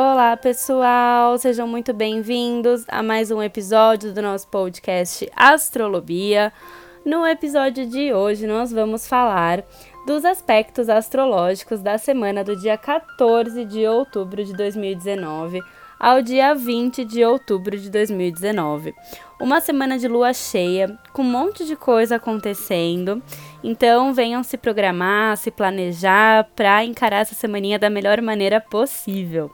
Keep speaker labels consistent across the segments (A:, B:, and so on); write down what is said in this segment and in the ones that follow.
A: Olá, pessoal! Sejam muito bem-vindos a mais um episódio do nosso podcast Astrolobia. No episódio de hoje, nós vamos falar dos aspectos astrológicos da semana do dia 14 de outubro de 2019 ao dia 20 de outubro de 2019. Uma semana de lua cheia, com um monte de coisa acontecendo. Então, venham se programar, se planejar para encarar essa semaninha da melhor maneira possível.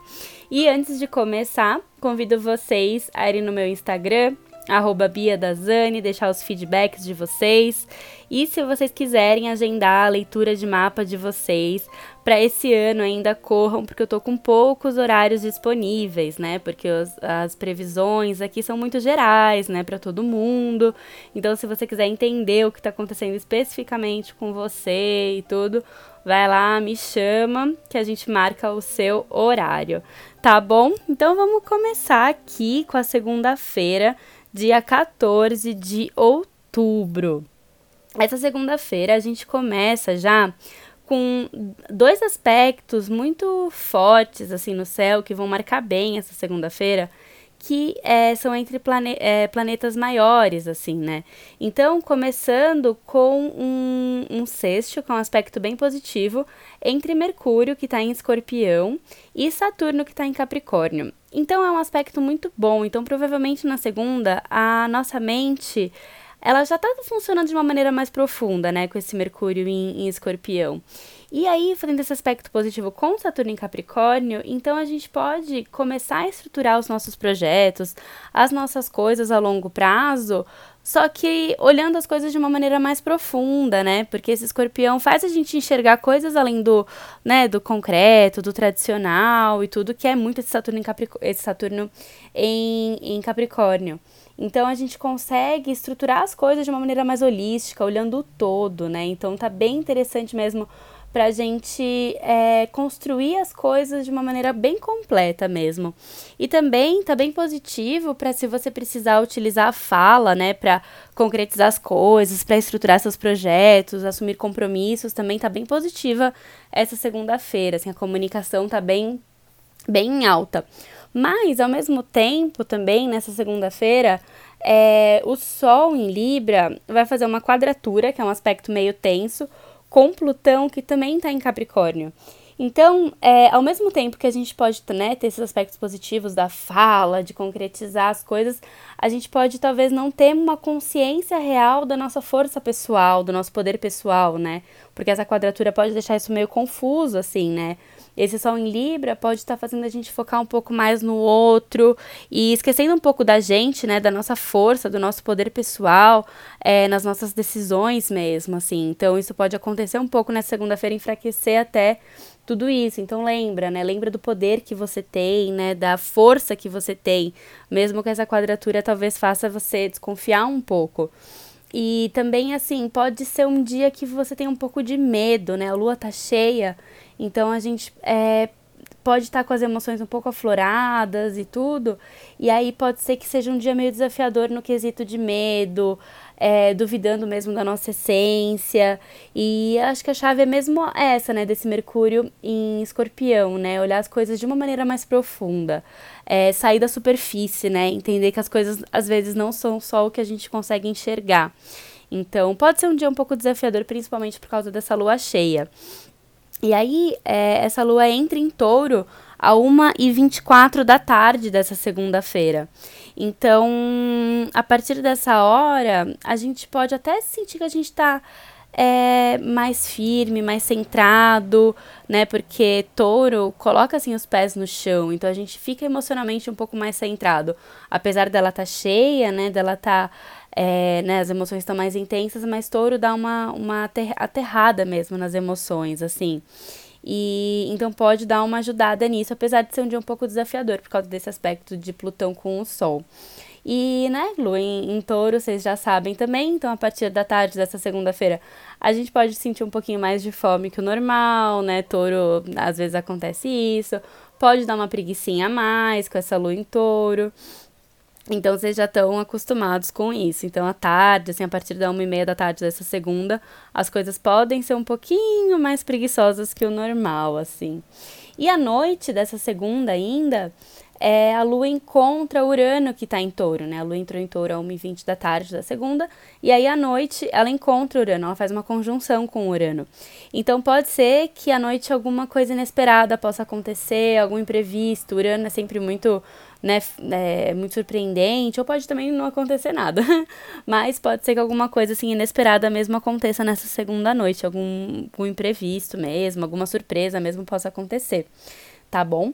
A: E antes de começar, convido vocês a irem no meu Instagram, arroba Bia deixar os feedbacks de vocês. E se vocês quiserem agendar a leitura de mapa de vocês para esse ano ainda corram, porque eu tô com poucos horários disponíveis, né? Porque os, as previsões aqui são muito gerais, né, para todo mundo. Então, se você quiser entender o que está acontecendo especificamente com você e tudo, vai lá, me chama que a gente marca o seu horário, tá bom? Então, vamos começar aqui com a segunda-feira dia 14 de outubro. Essa segunda-feira a gente começa já com dois aspectos muito fortes assim no céu que vão marcar bem essa segunda-feira, que é, são entre plane é, planetas maiores, assim, né? Então, começando com um, um sexto, com um aspecto bem positivo, entre Mercúrio, que está em Escorpião, e Saturno, que está em Capricórnio. Então é um aspecto muito bom. Então provavelmente na segunda a nossa mente ela já está funcionando de uma maneira mais profunda, né, com esse Mercúrio em, em Escorpião. E aí, fazendo esse aspecto positivo com Saturno em Capricórnio, então a gente pode começar a estruturar os nossos projetos, as nossas coisas a longo prazo, só que olhando as coisas de uma maneira mais profunda, né? Porque esse escorpião faz a gente enxergar coisas além do, né, do concreto, do tradicional e tudo, que é muito esse Saturno em, esse Saturno em, em Capricórnio. Então a gente consegue estruturar as coisas de uma maneira mais holística, olhando o todo, né? Então tá bem interessante mesmo para a gente é, construir as coisas de uma maneira bem completa mesmo. E também tá bem positivo para se você precisar utilizar a fala, né, para concretizar as coisas, para estruturar seus projetos, assumir compromissos, também tá bem positiva essa segunda-feira, assim, a comunicação tá bem bem alta. Mas ao mesmo tempo, também nessa segunda-feira, é, o Sol em Libra vai fazer uma quadratura, que é um aspecto meio tenso, com Plutão, que também está em Capricórnio. Então, é, ao mesmo tempo que a gente pode né, ter esses aspectos positivos da fala, de concretizar as coisas, a gente pode talvez não ter uma consciência real da nossa força pessoal, do nosso poder pessoal, né? Porque essa quadratura pode deixar isso meio confuso, assim, né? Esse sol em Libra pode estar tá fazendo a gente focar um pouco mais no outro e esquecendo um pouco da gente, né? Da nossa força, do nosso poder pessoal, é, nas nossas decisões mesmo, assim. Então, isso pode acontecer um pouco nessa segunda-feira, enfraquecer até tudo isso. Então lembra, né? Lembra do poder que você tem, né? Da força que você tem, mesmo que essa quadratura talvez faça você desconfiar um pouco. E também assim, pode ser um dia que você tem um pouco de medo, né? A lua tá cheia, então a gente é, pode estar tá com as emoções um pouco afloradas e tudo, e aí pode ser que seja um dia meio desafiador no quesito de medo, é, duvidando mesmo da nossa essência. E acho que a chave é mesmo essa, né, desse Mercúrio em Escorpião, né, olhar as coisas de uma maneira mais profunda, é, sair da superfície, né, entender que as coisas às vezes não são só o que a gente consegue enxergar. Então, pode ser um dia um pouco desafiador, principalmente por causa dessa lua cheia. E aí, é, essa lua entra em touro a 1h24 da tarde dessa segunda-feira. Então, a partir dessa hora, a gente pode até sentir que a gente está é, mais firme, mais centrado, né? Porque touro coloca assim os pés no chão, então a gente fica emocionalmente um pouco mais centrado. Apesar dela estar tá cheia, né? Dela. Tá, é, né, as emoções estão mais intensas, mas touro dá uma, uma aterrada mesmo nas emoções, assim. E então pode dar uma ajudada nisso, apesar de ser um dia um pouco desafiador por causa desse aspecto de Plutão com o Sol. E, né, Lua em, em touro, vocês já sabem também, então a partir da tarde dessa segunda-feira a gente pode sentir um pouquinho mais de fome que o normal, né? Touro, às vezes acontece isso, pode dar uma preguiçinha a mais com essa lua em touro. Então vocês já estão acostumados com isso. Então, à tarde, assim, a partir da uma e meia da tarde dessa segunda, as coisas podem ser um pouquinho mais preguiçosas que o normal, assim. E à noite dessa segunda ainda, é, a Lua encontra Urano que está em touro, né? A Lua entrou em touro às 1h20 da tarde da segunda, e aí à noite ela encontra Urano, ela faz uma conjunção com Urano. Então pode ser que à noite alguma coisa inesperada possa acontecer, algum imprevisto. Urano é sempre muito, né, é, muito surpreendente, ou pode também não acontecer nada. Mas pode ser que alguma coisa assim inesperada mesmo aconteça nessa segunda noite, algum, algum imprevisto mesmo, alguma surpresa mesmo possa acontecer. Tá bom?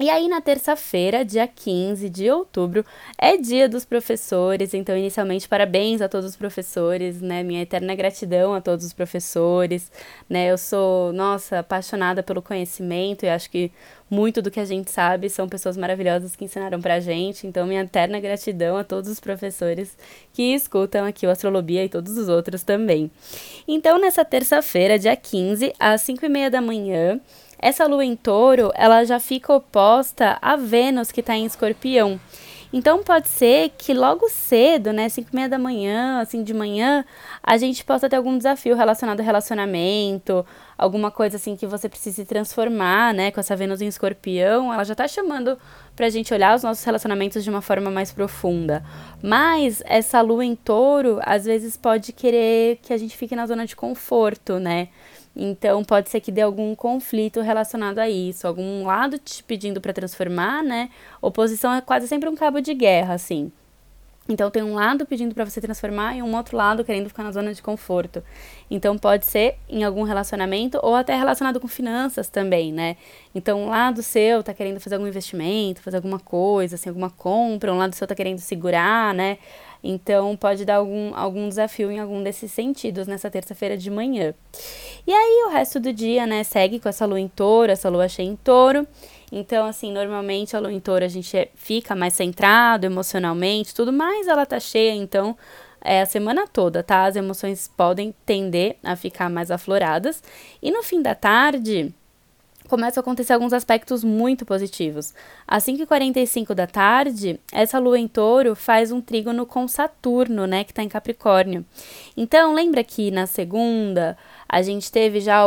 A: E aí, na terça-feira, dia 15 de outubro, é dia dos professores. Então, inicialmente, parabéns a todos os professores, né? Minha eterna gratidão a todos os professores, né? Eu sou, nossa, apaixonada pelo conhecimento e acho que muito do que a gente sabe são pessoas maravilhosas que ensinaram pra gente. Então, minha eterna gratidão a todos os professores que escutam aqui o Astrolobia e todos os outros também. Então, nessa terça-feira, dia 15, às 5 e meia da manhã, essa lua em touro, ela já fica oposta a Vênus, que está em escorpião. Então pode ser que logo cedo, né, 5 e meia da manhã, assim de manhã, a gente possa ter algum desafio relacionado ao relacionamento, alguma coisa assim que você precise transformar, né, com essa Vênus em escorpião, ela já tá chamando pra gente olhar os nossos relacionamentos de uma forma mais profunda. Mas essa lua em touro, às vezes pode querer que a gente fique na zona de conforto, né? Então pode ser que dê algum conflito relacionado a isso, algum lado te pedindo para transformar, né? Oposição é quase sempre um cabo de guerra, assim. Então tem um lado pedindo para você transformar e um outro lado querendo ficar na zona de conforto. Então pode ser em algum relacionamento ou até relacionado com finanças também, né? Então um lado seu tá querendo fazer algum investimento, fazer alguma coisa, assim, alguma compra, um lado seu tá querendo segurar, né? Então, pode dar algum, algum desafio em algum desses sentidos nessa terça-feira de manhã. E aí, o resto do dia, né, segue com essa lua em touro, essa lua cheia em touro. Então, assim, normalmente a lua em touro a gente é, fica mais centrado emocionalmente, tudo mais ela tá cheia, então é a semana toda, tá? As emoções podem tender a ficar mais afloradas. E no fim da tarde, começam a acontecer alguns aspectos muito positivos. Às 5h45 da tarde, essa lua em touro faz um trígono com Saturno, né, que está em Capricórnio. Então, lembra que na segunda a gente teve já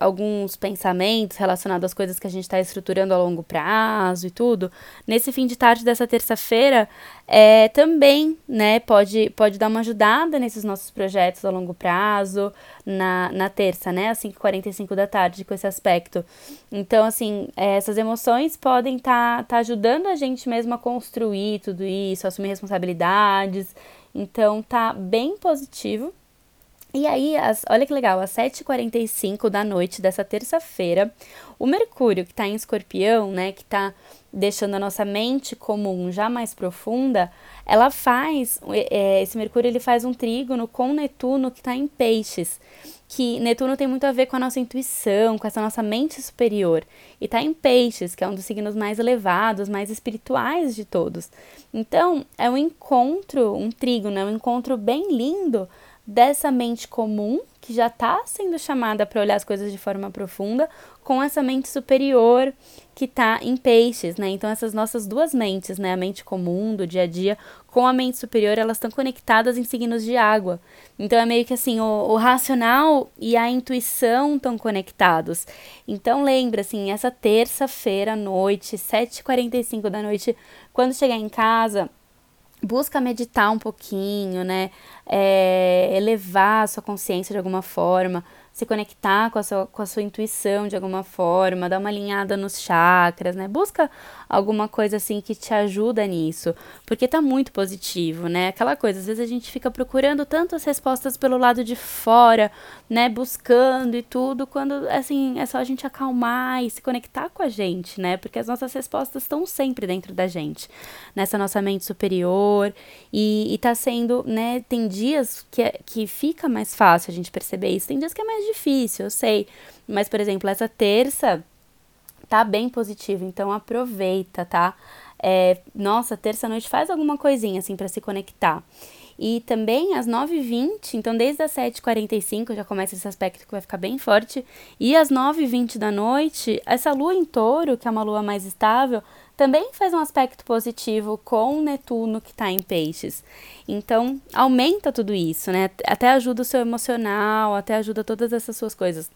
A: alguns pensamentos relacionados às coisas que a gente está estruturando a longo prazo e tudo. Nesse fim de tarde dessa terça-feira, é, também né, pode, pode dar uma ajudada nesses nossos projetos a longo prazo, na, na terça, né, às 5h45 da tarde, com esse aspecto. Então, assim, é, essas emoções podem estar tá, tá ajudando a gente mesmo a construir tudo isso, assumir responsabilidades. Então, tá bem positivo e aí, as, olha que legal, às 7h45 da noite dessa terça-feira, o Mercúrio, que está em escorpião, né, que está deixando a nossa mente comum já mais profunda, ela faz, é, esse Mercúrio ele faz um trígono com Netuno que está em peixes, que Netuno tem muito a ver com a nossa intuição, com essa nossa mente superior, e está em peixes, que é um dos signos mais elevados, mais espirituais de todos. Então, é um encontro, um trígono, é um encontro bem lindo dessa mente comum, que já está sendo chamada para olhar as coisas de forma profunda, com essa mente superior que está em peixes, né? Então, essas nossas duas mentes, né? A mente comum do dia a dia com a mente superior, elas estão conectadas em signos de água. Então, é meio que assim, o, o racional e a intuição estão conectados. Então, lembra, assim, essa terça-feira à noite, 7h45 da noite, quando chegar em casa, busca meditar um pouquinho, né? É, elevar a sua consciência de alguma forma, se conectar com a, sua, com a sua intuição de alguma forma, dar uma alinhada nos chakras, né? Busca alguma coisa assim que te ajuda nisso, porque tá muito positivo, né? Aquela coisa, às vezes a gente fica procurando tantas respostas pelo lado de fora, né? Buscando e tudo, quando assim é só a gente acalmar e se conectar com a gente, né? Porque as nossas respostas estão sempre dentro da gente, nessa nossa mente superior e, e tá sendo, né? Tem dias que, é, que fica mais fácil a gente perceber isso, tem dias que é mais difícil, eu sei. Mas, por exemplo, essa terça tá bem positivo, então aproveita, tá? É, nossa, terça-noite faz alguma coisinha assim para se conectar. E também às 9h20, então desde as 7h45 já começa esse aspecto que vai ficar bem forte. E às 9h20 da noite, essa lua em touro, que é uma lua mais estável, também faz um aspecto positivo com Netuno que está em peixes. Então, aumenta tudo isso, né? Até ajuda o seu emocional, até ajuda todas essas suas coisas.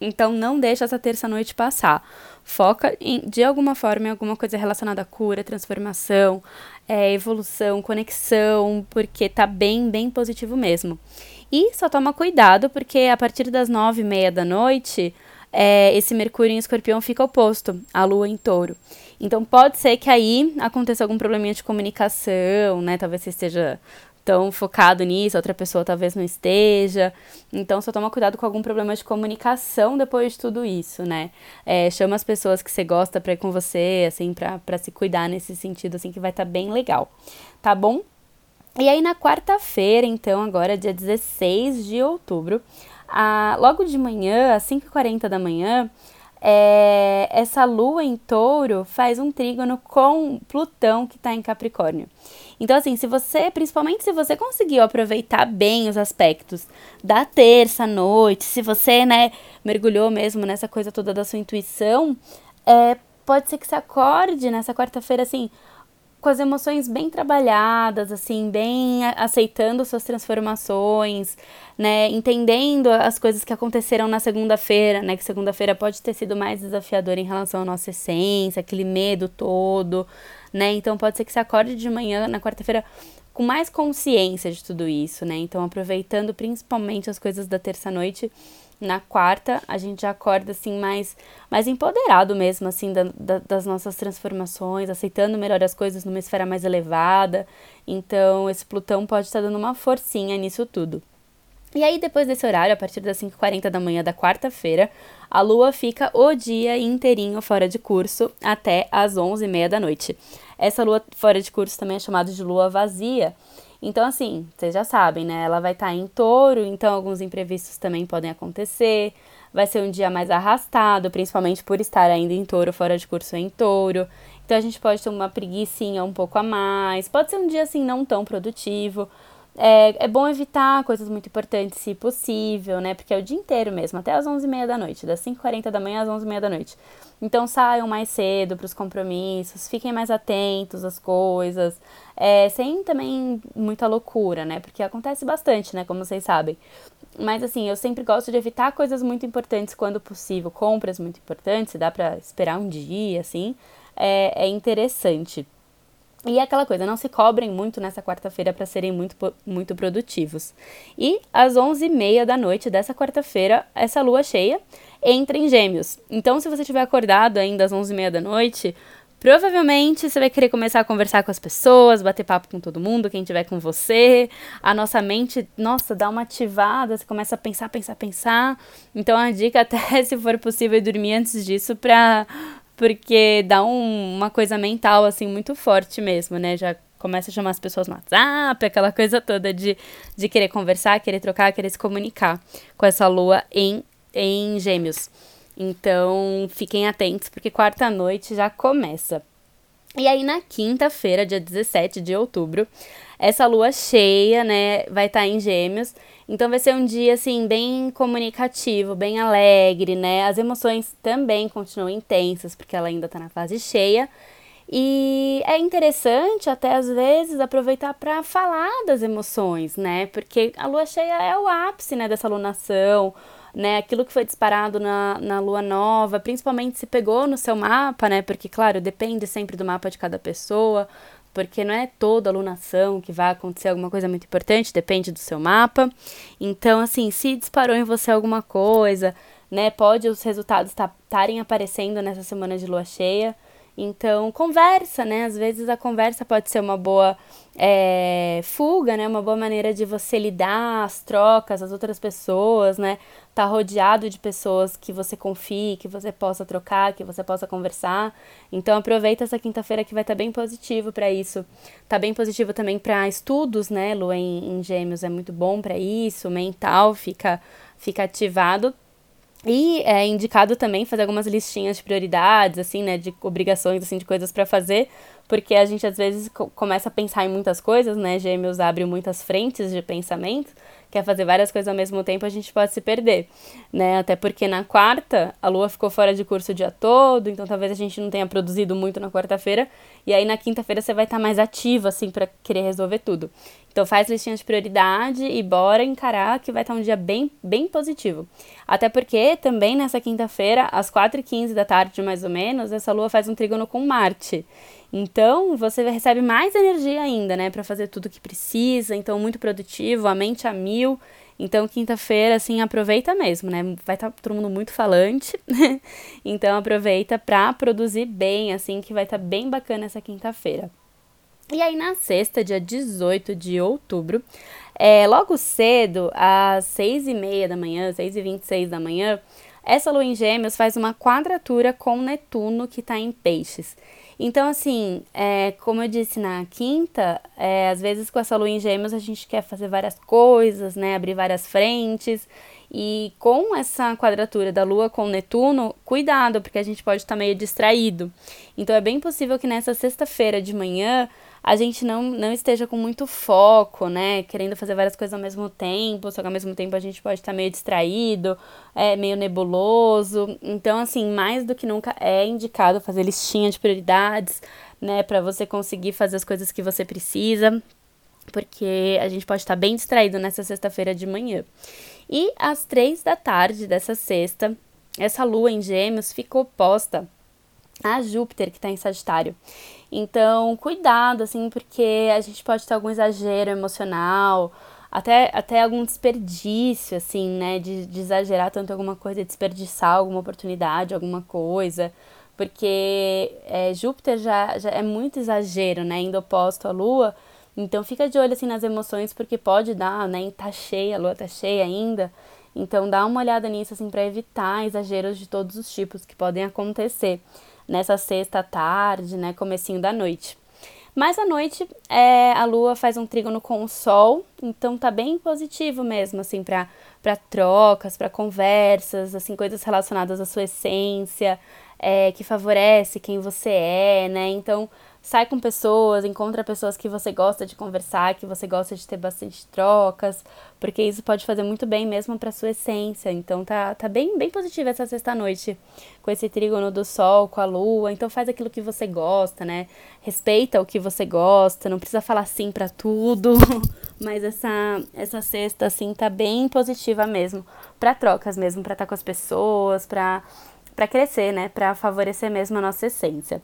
A: Então, não deixa essa terça-noite passar. Foca, em, de alguma forma, em alguma coisa relacionada à cura, transformação, é, evolução, conexão, porque tá bem, bem positivo mesmo. E só toma cuidado, porque a partir das nove e meia da noite, é, esse Mercúrio em escorpião fica oposto à Lua em touro. Então pode ser que aí aconteça algum probleminha de comunicação, né? Talvez você esteja tão focado nisso, outra pessoa talvez não esteja. Então, só toma cuidado com algum problema de comunicação depois de tudo isso, né? É, chama as pessoas que você gosta pra ir com você, assim, pra, pra se cuidar nesse sentido, assim, que vai estar tá bem legal. Tá bom? E aí, na quarta-feira, então, agora, dia 16 de outubro, a, logo de manhã, às 5h40 da manhã, é, essa lua em touro faz um trígono com Plutão que está em Capricórnio. Então, assim, se você, principalmente se você conseguiu aproveitar bem os aspectos da terça noite, se você, né, mergulhou mesmo nessa coisa toda da sua intuição, é, pode ser que você acorde nessa quarta-feira, assim, com as emoções bem trabalhadas, assim, bem aceitando suas transformações, né, entendendo as coisas que aconteceram na segunda-feira, né, que segunda-feira pode ter sido mais desafiadora em relação à nossa essência, aquele medo todo, né? Então pode ser que você acorde de manhã na quarta-feira com mais consciência de tudo isso, né? Então aproveitando principalmente as coisas da terça-noite, na quarta a gente já acorda assim mais, mais empoderado mesmo, assim, da, da, das nossas transformações, aceitando melhor as coisas numa esfera mais elevada. Então esse Plutão pode estar dando uma forcinha nisso tudo. E aí, depois desse horário, a partir das 5h40 da manhã da quarta-feira, a lua fica o dia inteirinho fora de curso até as 11h30 da noite. Essa lua fora de curso também é chamada de lua vazia. Então, assim, vocês já sabem, né? Ela vai estar tá em touro, então alguns imprevistos também podem acontecer. Vai ser um dia mais arrastado, principalmente por estar ainda em touro, fora de curso em touro. Então a gente pode ter uma preguiçinha um pouco a mais. Pode ser um dia assim não tão produtivo. É, é bom evitar coisas muito importantes, se possível, né? Porque é o dia inteiro mesmo, até as 11h30 da noite, das 5h40 da manhã às 11h30 da noite. Então saiam mais cedo para os compromissos, fiquem mais atentos às coisas, é, sem também muita loucura, né? Porque acontece bastante, né? Como vocês sabem. Mas assim, eu sempre gosto de evitar coisas muito importantes quando possível, compras muito importantes, se dá para esperar um dia, assim, é, é interessante. E é aquela coisa, não se cobrem muito nessa quarta-feira para serem muito, muito produtivos. E às 11h30 da noite dessa quarta-feira, essa lua cheia entra em Gêmeos. Então, se você estiver acordado ainda às 11h30 da noite, provavelmente você vai querer começar a conversar com as pessoas, bater papo com todo mundo, quem estiver com você. A nossa mente, nossa, dá uma ativada, você começa a pensar, pensar, pensar. Então, a dica, até se for possível, é dormir antes disso para porque dá um, uma coisa mental, assim, muito forte mesmo, né? Já começa a chamar as pessoas no WhatsApp, aquela coisa toda de, de querer conversar, querer trocar, querer se comunicar com essa lua em, em gêmeos. Então, fiquem atentos, porque quarta-noite já começa. E aí, na quinta-feira, dia 17 de outubro, essa lua cheia, né, vai estar tá em gêmeos. Então vai ser um dia assim bem comunicativo, bem alegre, né? As emoções também continuam intensas porque ela ainda está na fase cheia. E é interessante até às vezes aproveitar para falar das emoções, né? Porque a lua cheia é o ápice, né, dessa lunação, né? Aquilo que foi disparado na, na lua nova, principalmente se pegou no seu mapa, né? Porque, claro, depende sempre do mapa de cada pessoa porque não é toda alunação que vai acontecer alguma coisa muito importante, depende do seu mapa. Então, assim, se disparou em você alguma coisa, né, pode os resultados estarem aparecendo nessa semana de lua cheia. Então, conversa, né? Às vezes a conversa pode ser uma boa é, fuga, né? Uma boa maneira de você lidar as trocas, as outras pessoas, né? Tá rodeado de pessoas que você confie, que você possa trocar, que você possa conversar. Então, aproveita essa quinta-feira que vai estar tá bem positivo para isso. Tá bem positivo também para estudos, né? Lua em, em Gêmeos é muito bom para isso, mental fica fica ativado e é indicado também fazer algumas listinhas de prioridades, assim, né, de obrigações, assim, de coisas para fazer, porque a gente às vezes co começa a pensar em muitas coisas, né, Gêmeos abre muitas frentes de pensamento, quer fazer várias coisas ao mesmo tempo, a gente pode se perder, né? Até porque na quarta, a lua ficou fora de curso o dia todo, então talvez a gente não tenha produzido muito na quarta-feira, e aí na quinta-feira você vai estar tá mais ativo, assim, para querer resolver tudo. Então faz listinha de prioridade e bora encarar que vai estar tá um dia bem, bem positivo. Até porque também nessa quinta-feira, às 4h15 da tarde, mais ou menos, essa lua faz um trígono com Marte. Então, você recebe mais energia ainda, né, para fazer tudo que precisa. Então, muito produtivo, a mente a mil. Então, quinta-feira, assim, aproveita mesmo, né? Vai estar tá todo mundo muito falante. então, aproveita para produzir bem, assim, que vai estar tá bem bacana essa quinta-feira. E aí, na sexta, dia 18 de outubro, é, logo cedo, às seis e meia da manhã, seis e vinte e seis da manhã, essa lua em gêmeos faz uma quadratura com Netuno, que está em peixes. Então, assim, é, como eu disse na quinta, é, às vezes com essa lua em gêmeos a gente quer fazer várias coisas, né? Abrir várias frentes. E com essa quadratura da Lua com Netuno, cuidado, porque a gente pode estar meio distraído. Então é bem possível que nessa sexta-feira de manhã a gente não, não esteja com muito foco, né? Querendo fazer várias coisas ao mesmo tempo, só que ao mesmo tempo a gente pode estar meio distraído, é meio nebuloso. Então, assim, mais do que nunca é indicado fazer listinha de prioridades, né? Para você conseguir fazer as coisas que você precisa, porque a gente pode estar bem distraído nessa sexta-feira de manhã. E às três da tarde dessa sexta, essa lua em Gêmeos ficou posta a Júpiter, que está em Sagitário. Então, cuidado, assim, porque a gente pode ter algum exagero emocional, até, até algum desperdício, assim, né? De, de exagerar tanto alguma coisa, desperdiçar alguma oportunidade, alguma coisa. Porque é, Júpiter já, já é muito exagero, né? Indo oposto à Lua. Então, fica de olho, assim, nas emoções, porque pode dar, né? Tá cheia, a Lua tá cheia ainda. Então, dá uma olhada nisso, assim, para evitar exageros de todos os tipos que podem acontecer nessa sexta tarde, né, comecinho da noite. Mas à noite é, a lua faz um trígono com o sol, então tá bem positivo mesmo, assim, para trocas, para conversas, assim, coisas relacionadas à sua essência, é, que favorece quem você é, né? Então sai com pessoas, encontra pessoas que você gosta de conversar, que você gosta de ter bastante trocas, porque isso pode fazer muito bem mesmo para sua essência. Então tá, tá bem, bem positiva essa sexta noite com esse trígono do sol, com a lua. Então faz aquilo que você gosta, né? Respeita o que você gosta, não precisa falar sim para tudo. Mas essa essa sexta assim tá bem positiva mesmo para trocas mesmo, para estar tá com as pessoas, para para crescer, né? Para favorecer mesmo a nossa essência.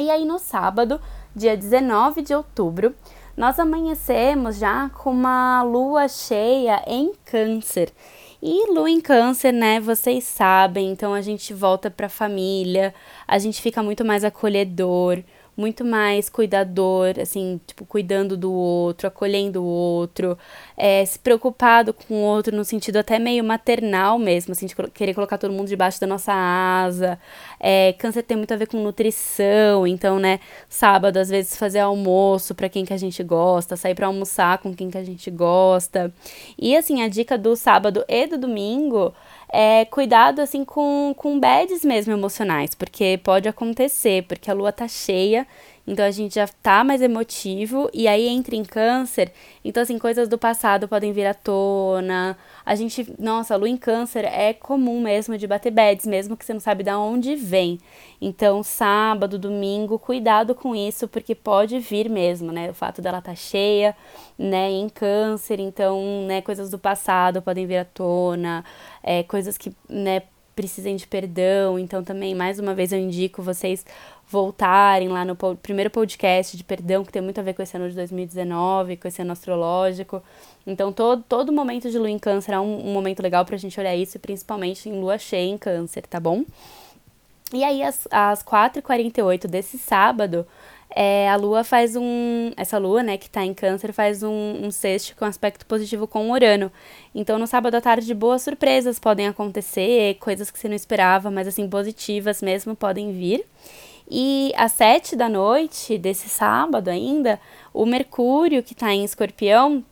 A: E aí no sábado, dia 19 de outubro, nós amanhecemos já com uma lua cheia em Câncer. E lua em Câncer, né? Vocês sabem, então a gente volta para a família, a gente fica muito mais acolhedor, muito mais cuidador, assim, tipo, cuidando do outro, acolhendo o outro, é, se preocupado com o outro no sentido até meio maternal mesmo, assim, de querer colocar todo mundo debaixo da nossa asa. É, câncer tem muito a ver com nutrição, então, né, sábado, às vezes, fazer almoço para quem que a gente gosta, sair para almoçar com quem que a gente gosta. E, assim, a dica do sábado e do domingo é, cuidado assim com, com bads mesmo emocionais, porque pode acontecer, porque a lua tá cheia, então a gente já tá mais emotivo e aí entra em câncer, então assim, coisas do passado podem vir à tona. A gente, nossa, a lua em câncer é comum mesmo de bater bads, mesmo que você não sabe de onde vem. Então, sábado, domingo, cuidado com isso, porque pode vir mesmo, né? O fato dela tá cheia, né, em câncer, então, né, coisas do passado podem vir à tona, é, coisas que, né, precisem de perdão. Então, também, mais uma vez, eu indico vocês voltarem lá no primeiro podcast de perdão, que tem muito a ver com esse ano de 2019, com esse ano astrológico. Então, todo, todo momento de lua em câncer é um, um momento legal pra gente olhar isso, principalmente em lua cheia em câncer, tá bom? E aí, às, às 4h48 desse sábado, é, a Lua faz um. Essa Lua, né, que tá em Câncer, faz um, um sexto com aspecto positivo com Urano. Então, no sábado à tarde, boas surpresas podem acontecer, coisas que você não esperava, mas assim, positivas mesmo podem vir. E às sete da noite desse sábado ainda, o Mercúrio, que está em Escorpião,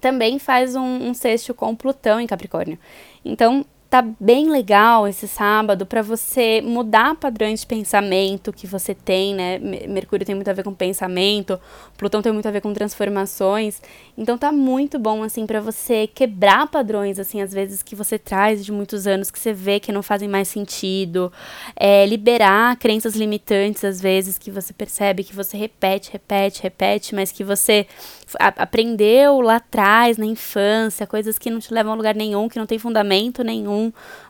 A: também faz um, um sexto com Plutão em Capricórnio. Então, tá bem legal esse sábado para você mudar padrões de pensamento que você tem, né? Mercúrio tem muito a ver com pensamento, Plutão tem muito a ver com transformações. Então tá muito bom assim para você quebrar padrões assim às vezes que você traz de muitos anos que você vê que não fazem mais sentido, é, liberar crenças limitantes às vezes que você percebe que você repete, repete, repete, mas que você aprendeu lá atrás na infância, coisas que não te levam a lugar nenhum, que não tem fundamento nenhum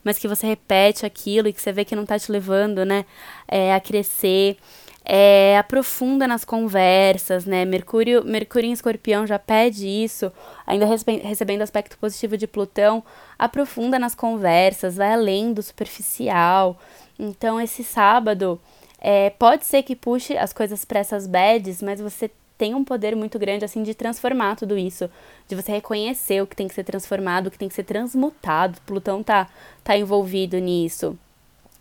A: mas que você repete aquilo e que você vê que não está te levando, né, é, a crescer. É, aprofunda nas conversas, né? Mercúrio, Mercúrio em Escorpião já pede isso, ainda recebendo aspecto positivo de Plutão, aprofunda nas conversas, vai além do superficial. Então, esse sábado é, pode ser que puxe as coisas para essas bads, mas você tem um poder muito grande, assim, de transformar tudo isso. De você reconhecer o que tem que ser transformado, o que tem que ser transmutado. Plutão tá, tá envolvido nisso.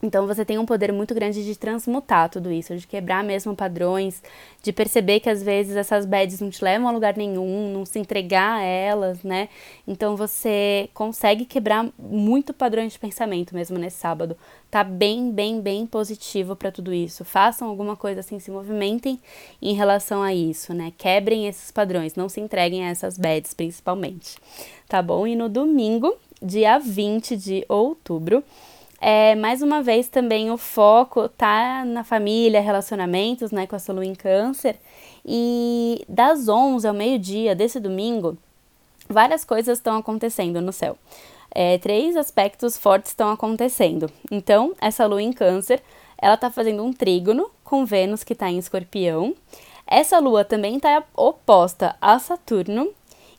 A: Então você tem um poder muito grande de transmutar tudo isso, de quebrar mesmo padrões, de perceber que às vezes essas bads não te levam a lugar nenhum, não se entregar a elas, né? Então você consegue quebrar muito padrões de pensamento mesmo nesse sábado. Tá bem, bem, bem positivo para tudo isso. Façam alguma coisa assim, se movimentem em relação a isso, né? Quebrem esses padrões, não se entreguem a essas bads principalmente. Tá bom? E no domingo, dia 20 de outubro, é, mais uma vez também o foco tá na família, relacionamentos, né, com a sua lua em câncer. E das 11 ao meio-dia desse domingo, várias coisas estão acontecendo no céu. É, três aspectos fortes estão acontecendo. Então, essa lua em câncer, ela tá fazendo um trígono com Vênus que está em escorpião. Essa lua também está oposta a Saturno.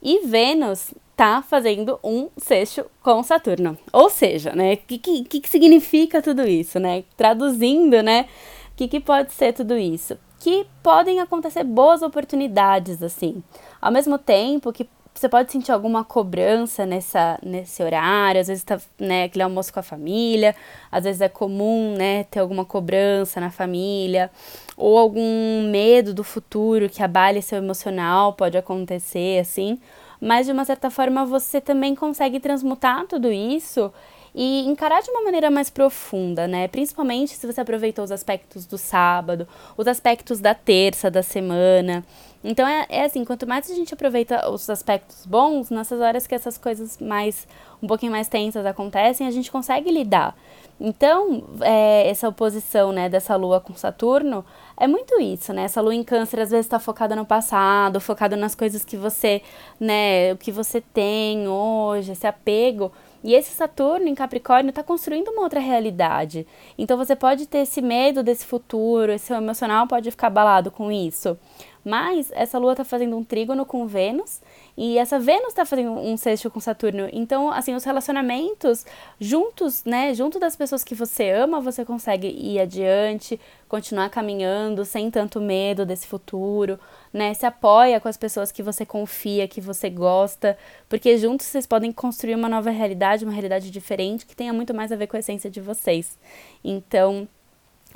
A: E Vênus tá fazendo um sexto com Saturno. Ou seja, né, o que, que, que significa tudo isso, né? Traduzindo, né, o que, que pode ser tudo isso? Que podem acontecer boas oportunidades, assim. Ao mesmo tempo que você pode sentir alguma cobrança nessa, nesse horário, às vezes tá, né, aquele almoço com a família, às vezes é comum, né, ter alguma cobrança na família, ou algum medo do futuro que abale seu emocional, pode acontecer, assim, mas de uma certa forma você também consegue transmutar tudo isso e encarar de uma maneira mais profunda, né? Principalmente se você aproveitou os aspectos do sábado, os aspectos da terça da semana. Então é, é assim, quanto mais a gente aproveita os aspectos bons, nessas horas que essas coisas mais um pouquinho mais tensas acontecem, a gente consegue lidar. Então, é, essa oposição, né, dessa lua com Saturno é muito isso, né? Essa lua em câncer às vezes está focada no passado, focada nas coisas que você, né, o que você tem hoje, esse apego. E esse Saturno em Capricórnio está construindo uma outra realidade. Então você pode ter esse medo desse futuro, esse emocional pode ficar abalado com isso. Mas essa lua está fazendo um trígono com Vênus e essa Vênus está fazendo um sexto com Saturno. Então, assim, os relacionamentos juntos, né, junto das pessoas que você ama, você consegue ir adiante, continuar caminhando sem tanto medo desse futuro, né? Se apoia com as pessoas que você confia, que você gosta, porque juntos vocês podem construir uma nova realidade, uma realidade diferente que tenha muito mais a ver com a essência de vocês. Então,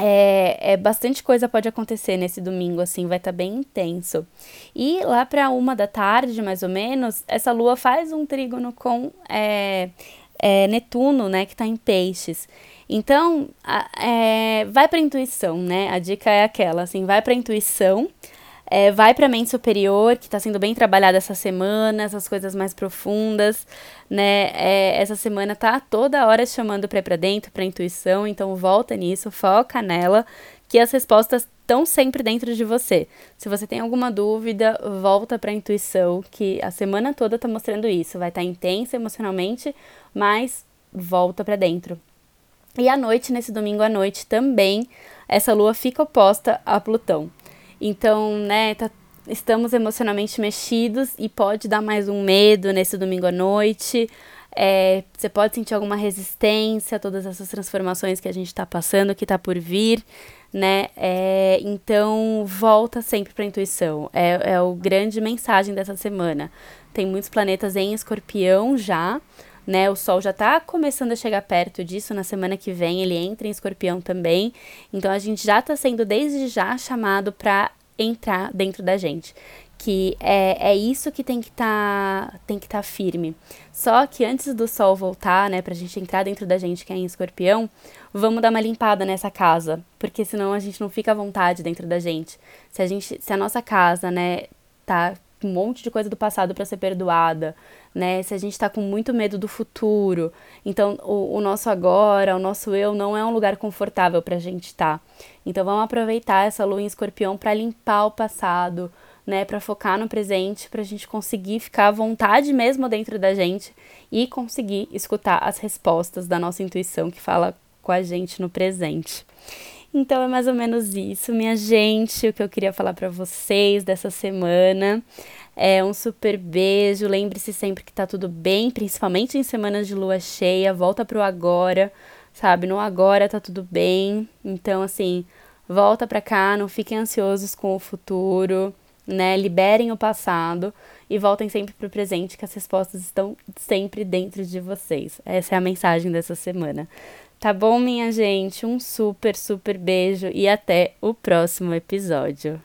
A: é, é, bastante coisa pode acontecer nesse domingo, assim, vai estar tá bem intenso. E lá para uma da tarde, mais ou menos, essa lua faz um trígono com é, é, Netuno, né, que está em peixes. Então, a, é, vai para intuição, né? A dica é aquela, assim, vai para intuição é, vai para a mente superior, que está sendo bem trabalhada essa semana, essas coisas mais profundas, né? É, essa semana tá toda hora chamando para para dentro, para intuição, então volta nisso, foca nela, que as respostas estão sempre dentro de você. Se você tem alguma dúvida, volta para a intuição, que a semana toda tá mostrando isso. Vai estar tá intensa emocionalmente, mas volta para dentro. E à noite, nesse domingo à noite também, essa lua fica oposta a Plutão. Então, né, tá, estamos emocionalmente mexidos e pode dar mais um medo nesse domingo à noite. É, você pode sentir alguma resistência a todas essas transformações que a gente está passando, que está por vir, né? É, então, volta sempre para a intuição. É, é o grande mensagem dessa semana. Tem muitos planetas em escorpião já, né? O Sol já está começando a chegar perto disso. Na semana que vem ele entra em escorpião também. Então a gente já está sendo desde já chamado para entrar dentro da gente. Que é, é isso que tem que tá, estar tá firme. Só que antes do sol voltar, né, pra gente entrar dentro da gente que é em escorpião, vamos dar uma limpada nessa casa, porque senão a gente não fica à vontade dentro da gente. Se a gente, se a nossa casa, né, tá um monte de coisa do passado para ser perdoada, né? Se a gente tá com muito medo do futuro, então o, o nosso agora, o nosso eu não é um lugar confortável pra gente estar. Tá. Então vamos aproveitar essa lua em escorpião para limpar o passado, né, para focar no presente, para a gente conseguir ficar à vontade mesmo dentro da gente e conseguir escutar as respostas da nossa intuição que fala com a gente no presente. Então é mais ou menos isso, minha gente, o que eu queria falar para vocês dessa semana. É um super beijo. Lembre-se sempre que tá tudo bem, principalmente em semanas de lua cheia. Volta pro agora, sabe? No agora tá tudo bem. Então, assim, volta pra cá, não fiquem ansiosos com o futuro né? Liberem o passado e voltem sempre para o presente, que as respostas estão sempre dentro de vocês. Essa é a mensagem dessa semana. Tá bom, minha gente? Um super, super beijo e até o próximo episódio.